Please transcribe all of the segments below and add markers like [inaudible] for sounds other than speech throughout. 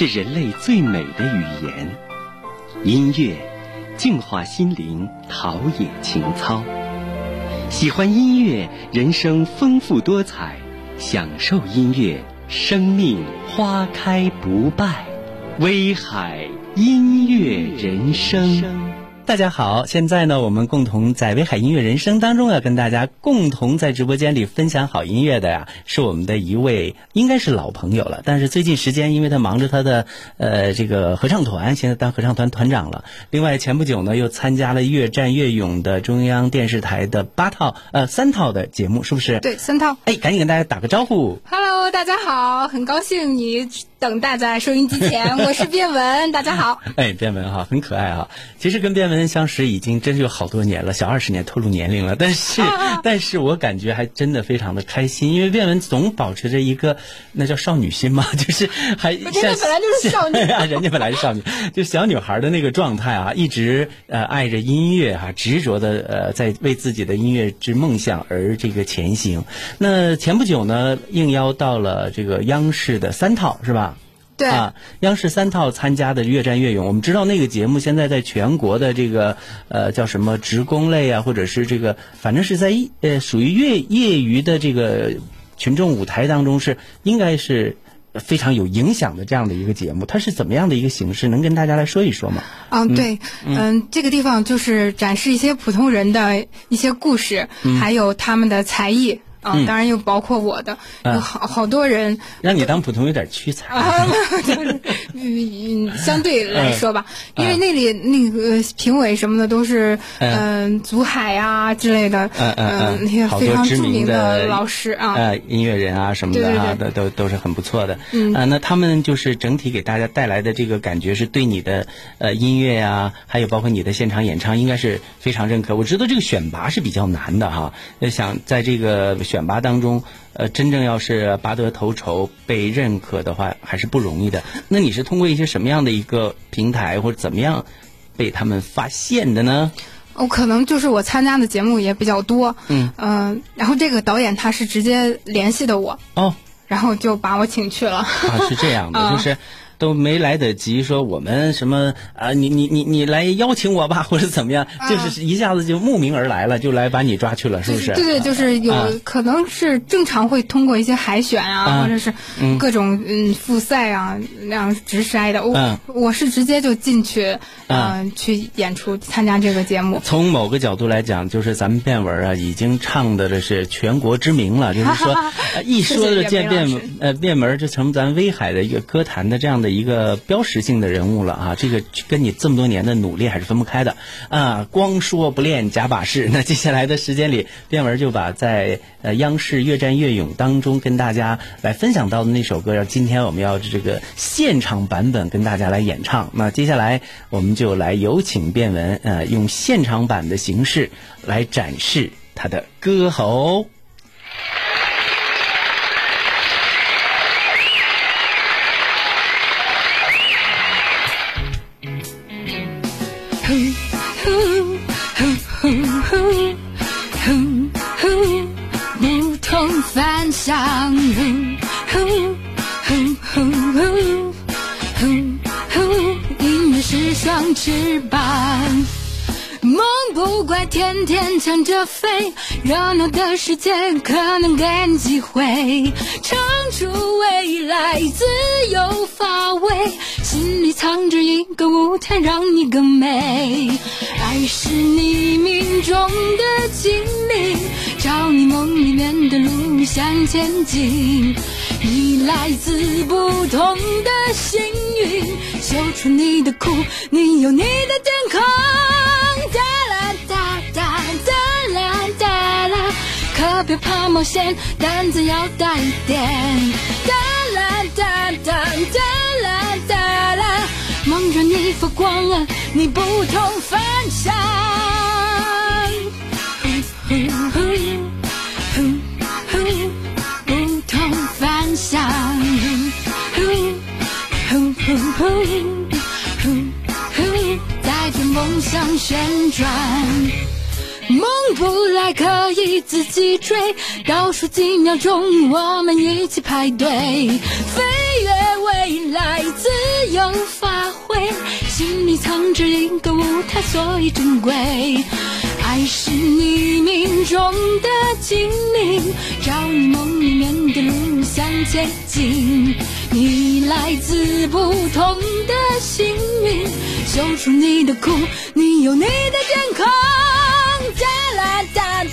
是人类最美的语言，音乐净化心灵，陶冶情操。喜欢音乐，人生丰富多彩；享受音乐，生命花开不败。威海音乐人生。大家好，现在呢，我们共同在威海音乐人生当中要跟大家共同在直播间里分享好音乐的呀，是我们的一位应该是老朋友了，但是最近时间因为他忙着他的呃这个合唱团，现在当合唱团团长了。另外前不久呢，又参加了《越战越勇》的中央电视台的八套呃三套的节目，是不是？对，三套。哎，赶紧跟大家打个招呼。Hello，大家好，很高兴你等待在收音机前，我是变文，大家好。[laughs] 哎，变文哈，很可爱哈。其实跟变文。相识已经真是有好多年了，小二十年透露年龄了，但是，但是我感觉还真的非常的开心，因为变文总保持着一个那叫少女心嘛，[laughs] 就是还人家本来就是少女 [laughs] 啊，人家本来是少女，就小女孩的那个状态啊，一直呃爱着音乐哈，执着的呃在为自己的音乐之梦想而这个前行。那前不久呢，应邀到了这个央视的三套是吧？对啊，央视三套参加的《越战越勇》，我们知道那个节目现在在全国的这个呃叫什么职工类啊，或者是这个反正是在呃属于业业余的这个群众舞台当中是应该是非常有影响的这样的一个节目。它是怎么样的一个形式？能跟大家来说一说吗？嗯，对，嗯，这个地方就是展示一些普通人的一些故事，还有他们的才艺。啊，当然又包括我的，有好好多人让你当普通有点屈才啊 [laughs] [laughs] 就是，嗯，相对来说吧，因为那里那个评委什么的都是嗯，祖海啊之类的，嗯嗯那些非常著名的老师啊，呃，音乐人啊什么的啊，都都都是很不错的。嗯，那他们就是整体给大家带来的这个感觉，是对你的呃音乐呀，还有包括你的现场演唱，应该是非常认可。我知道这个选拔是比较难的哈，想在这个。选拔当中，呃，真正要是拔得头筹被认可的话，还是不容易的。那你是通过一些什么样的一个平台或者怎么样被他们发现的呢？哦，可能就是我参加的节目也比较多，嗯嗯，然后这个导演他是直接联系的我，哦，然后就把我请去了。啊，是这样的，[laughs] 就是。都没来得及说我们什么啊，你你你你来邀请我吧，[laughs] 或者怎么样，就是一下子就慕名而来了，就来把你抓去了，是不是？对对，就是有可能是正常会通过一些海选啊，或者是各种嗯复赛啊那样直筛的。我我是直接就进去嗯去演出参加这个节目。从某个角度来讲，就是咱们变文啊，已经唱的这是全国知名了，就是说 [laughs] 一说的见变呃变文就成咱威海的一个歌坛的这样的。一个标识性的人物了啊，这个跟你这么多年的努力还是分不开的啊。光说不练假把式，那接下来的时间里，变文就把在呃央视《越战越勇》当中跟大家来分享到的那首歌，要今天我们要这个现场版本跟大家来演唱。那接下来我们就来有请变文呃用现场版的形式来展示他的歌喉。凡响，音乐是双翅膀。梦不怪天天抢着飞，热闹的世界可能给你机会，出未来，自由发威，心里藏着一个舞台，让你更美。爱是你命中的精灵，找你梦里面的路向前进。你来自不同的幸运，秀出你的酷，你有你的天空。可别怕冒险，胆子要大一点。哒啦哒哒哒啦哒啦，梦让你发光啊，你不同凡响。不同凡响。带着梦想旋转。梦不来可以自己追，倒数几秒钟，我们一起排队，飞跃未来，自由发挥，心里藏着一个舞台，所以珍贵。爱是你命中的精灵，照你梦里面的路向前进。你来自不同的幸运，修出你的苦，你有你的天空。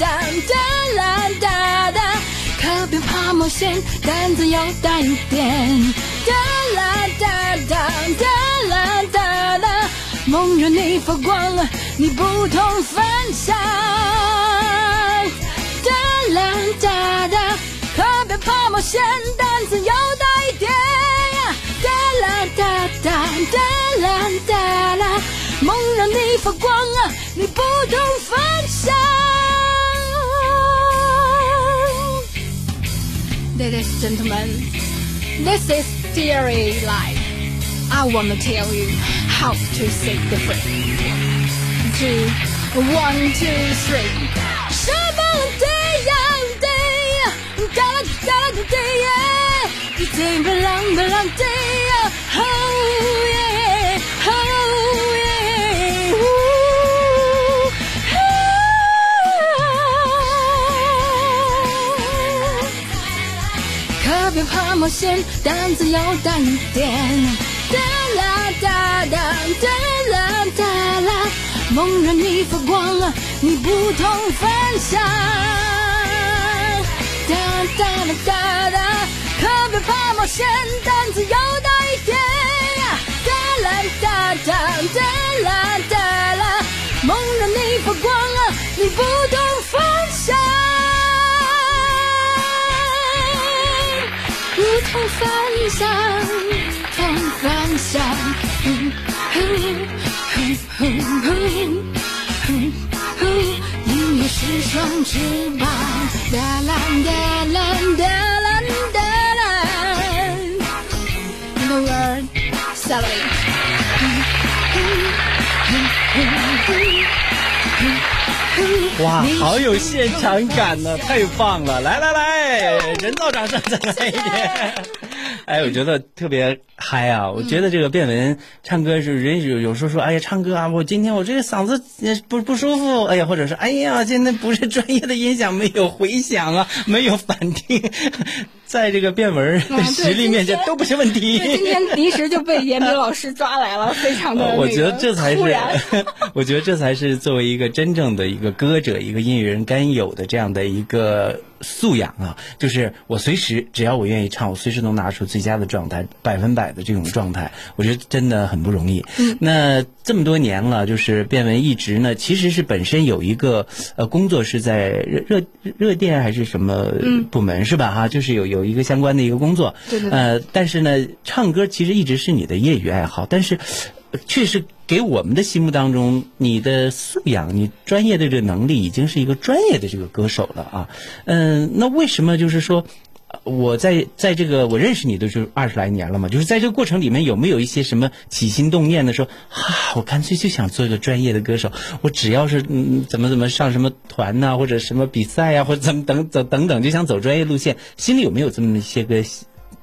哒啦哒哒哒啦哒哒，可别怕冒险，胆子要大一点。哒啦哒哒哒啦哒哒，梦让你发光，你不同凡响。哒啦哒哒，可别怕冒险，胆子要大一点。哒啦哒哒哒啦哒啦，梦让你发光啊，你不同凡响。ladies and gentlemen. This is Theory Life. I want to tell you how to sing the free. Two, one, two, three. Shabbat day, day, day, day, day, day, day, day, day, day, day, day, day, day, 险，胆子要大一点。哒啦哒哒哒啦哒啦，梦让你发光，你不同凡响。哒哒啦哒哒，可别怕冒险，胆子要大一点。哒啦哒哒哒啦哒啦，梦让你发光，你不同凡响。同凡响，同凡响。哼哼哼哼哼哼哼音乐是双翅膀，哒啦哒啦哒啦哒啦。The word salary。哇，好有现场感呢，太棒了！来来来，人造掌声再来一点。哎，我觉得特别嗨啊！我觉得这个变文唱歌是人有有时候说，哎呀，唱歌啊，我今天我这个嗓子呃不不舒服，哎呀，或者是哎呀，现在不是专业的音响，没有回响啊，没有反听，在这个变文的 [laughs] 实力面前都不是问题。[laughs] 对，今天临时就被严明老师抓来了，非常的、那个呃我觉得这才是，[laughs] 我觉得这才是作为一个真正的一个歌者、一个音乐人该有的这样的一个素养啊，就是我随时只要我愿意唱，我随时能拿出最佳的状态，百分百的这种状态，我觉得真的很不容易。嗯，那这么多年了，就是变文一直呢，其实是本身有一个呃工作是在热热热电还是什么部门、是吧？哈，就是有有一个相关的一个工作。对对对呃，但是呢，唱歌其实一直是你的业余爱好，但是呃确实给我们的心目当中，你的素养、你专业的这个能力，已经是一个专业的这个歌手了啊。嗯、那为什么就是说？我在在这个我认识你都是二十来年了嘛，就是在这个过程里面有没有一些什么起心动念的说啊，我干脆就想做一个专业的歌手，我只要是嗯怎么怎么上什么团呐、或者什么比赛呀、或者怎么等等等等，就想走专业路线，心里有没有这么一些个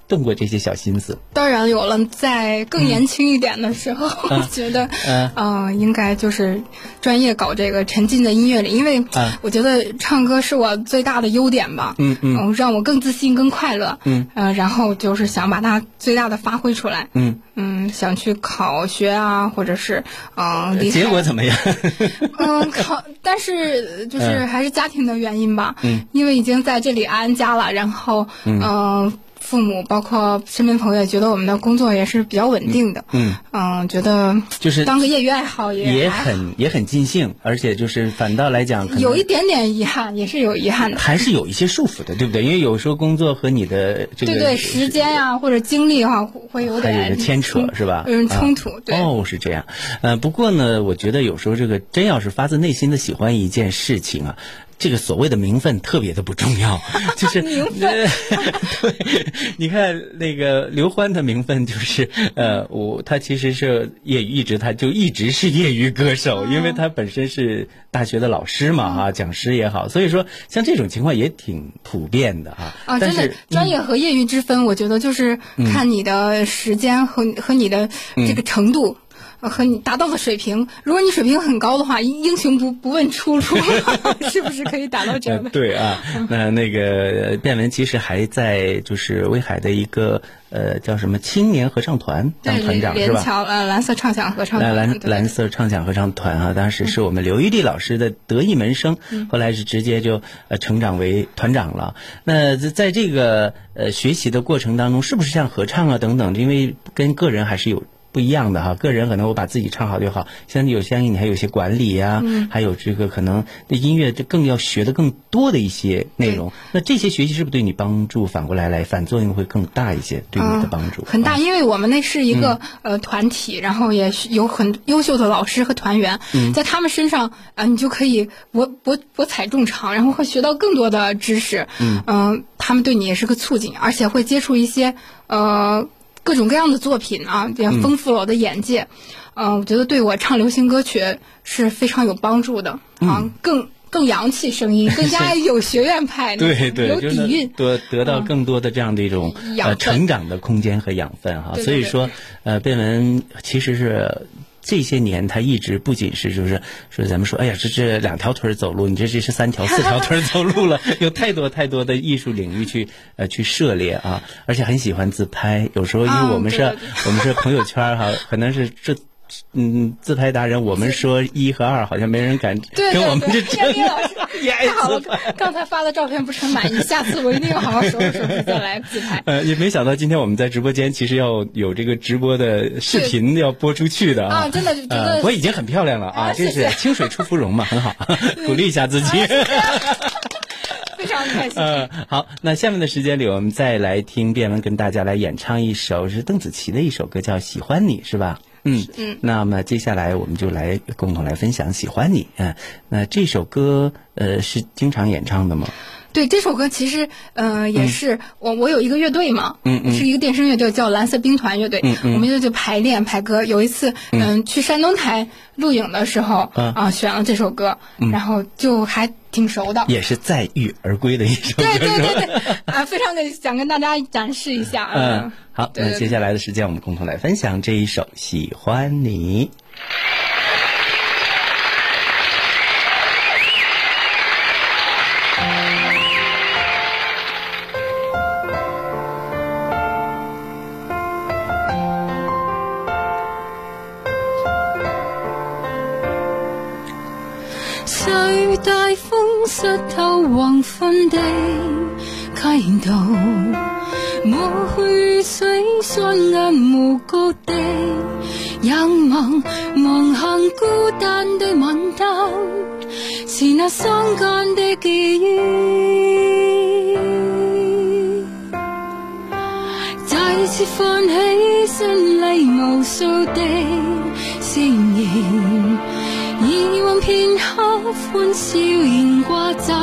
动过这些小心思？当然有了，在更年轻一点的时候，[laughs] 我觉得，嗯。呃，应该就是专业搞这个沉浸在音乐里，因为嗯。我觉得唱歌是我最大的优点吧，嗯嗯。呃让我更自信、更快乐，嗯，呃，然后就是想把它最大的发挥出来，嗯。嗯，想去考学啊，或者是，嗯、结果怎么样？[laughs] 嗯，考，但是就是嗯。还是家庭的原因吧。嗯，因为已经在这里安家了，然后嗯、父母包括身边朋友也觉得我们的工作也是比较稳定的。嗯嗯，觉得就是当个业余爱好也也很也很尽兴，而且就是反倒来讲，有一点点遗憾，也是有遗憾的。还是有一些束缚的，对不对？因为有时候工作和你的这个对对，时间呀、或者精力哈、会会有点有牵扯是吧？嗯，冲突。啊对，哦，是这样。呃，不过呢，我觉得有时候这个真要是发自内心的喜欢一件事情啊。这个所谓的名分特别的不重要，[laughs] 就是名分呃 [laughs] 对，你看那个刘欢的名分就是呃，我他其实是业余，一直他就一直是业余歌手，因为他本身是大学的老师嘛啊、讲师也好，所以说像这种情况也挺普遍的啊。啊，真的专业和业余之分，我觉得就是看你的时间和和你的这个程度。呃和你达到的水平。如果你水平很高的话，英英雄不不问出处，[laughs] 是不是可以达到这样的？对啊，那那个卞文其实还在就是威海的一个呃叫什么青年合唱团当团长是吧？连桥呃蓝色畅想合唱团，蓝蓝色畅想合唱团啊，当时是我们刘玉丽老师的得意门生，后来是直接就呃成长为团长了。那在这个呃学习的过程当中，是不是像合唱啊等等？因为跟个人还是有。不一样的哈，个人可能我把自己唱好就好，相对有相应你还有一些管理呀，还有这个可能对音乐就更要学的更多的一些内容。那这些学习是不是对你帮助反过来来反作用会更大一些？对你的帮助很大，因为我们那是一个呃团体，然后也有很优秀的老师和团员，在他们身上啊，你就可以博博博采众长，然后会学到更多的知识。嗯，他们对你也是个促进，而且会接触一些呃。各种各样的作品啊，也丰富了我的眼界。嗯，我觉得对我唱流行歌曲是非常有帮助的啊，更更洋气声音，[laughs] 更加有学院派，对对，有底蕴，得得到更多的这样的一种呃成长的空间和养分哈。所以说，呃，贝文其实是。这些年，他一直不仅是就是说，咱们说，哎呀，这这两条腿走路，你这这是三条、四条腿走路了，[laughs] 有太多太多的艺术领域去呃去涉猎啊，而且很喜欢自拍。有时候，因为我们是，我们是朋友圈哈，可能是这。嗯，自拍达人，我们说一和二，好像没人敢跟我们这真。[laughs] 太好了，刚才发的照片不是很满意，下次我一定要好好收拾收拾再来自拍。[laughs] 呃，也没想到今天我们在直播间，其实要有这个直播的视频要播出去的啊！真的，真的，我已经很漂亮了啊！这是清水出芙蓉嘛，很好，[laughs] 鼓励一下自己。非常开心。嗯，好，那下面的时间里，我们再来听卞文跟大家来演唱一首是邓紫棋的一首歌，叫《喜欢你》，是吧？嗯嗯，那么接下来我们就来共同来分享《喜欢你》嗯，那这首歌呃是经常演唱的吗？对，这首歌其实呃也是我我有一个乐队嘛，嗯嗯，是一个电声乐队叫蓝色兵团乐队，嗯嗯，我们就就排练排歌。有一次嗯。去山东台录影的时候啊选了这首歌，然后就还挺熟的，也是载誉而归的一首歌，对对对对。啊，非常的想跟大家展示一下嗯。好，那接下来的时间，我们共同来分享这一首《喜欢你》。的街道？抹去水双眼无高地仰望，望向孤单的晚灯，是那伤感的记忆。再次泛起心里无数的誓言，以往片刻欢笑仍挂在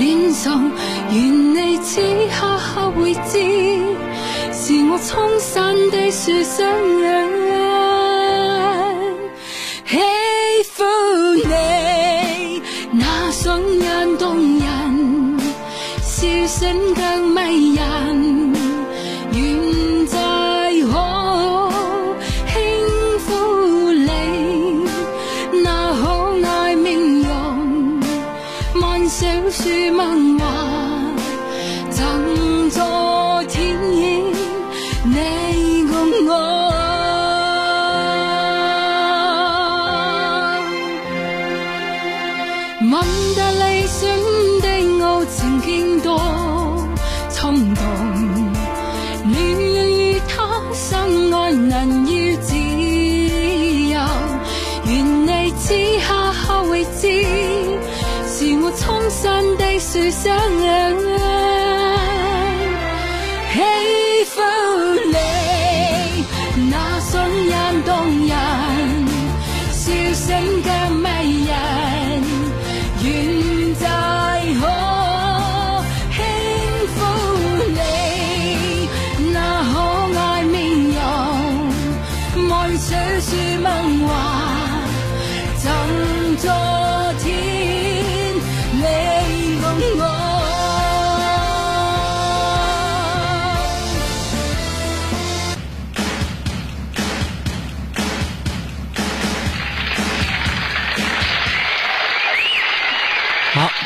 脸上。愿你此刻会知，是我衷心的说声问得理想的爱情经多冲动，你与他相爱难以自由，愿你此刻可会知，是我衷心的说声。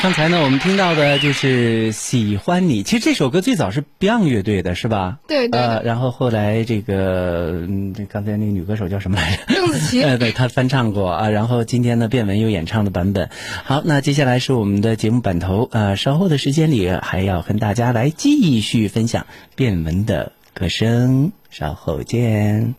刚才呢，我们听到的就是《喜欢你》。其实这首歌最早是 Beyond 乐队的，是吧？对对呃，然后后来这个，嗯，刚才那个女歌手叫什么来着？邓紫棋呃，对，她翻唱过啊。然后今天呢，变文又演唱的版本。好，那接下来是我们的节目版头啊。稍后的时间里，还要跟大家来继续分享变文的歌声。稍后见。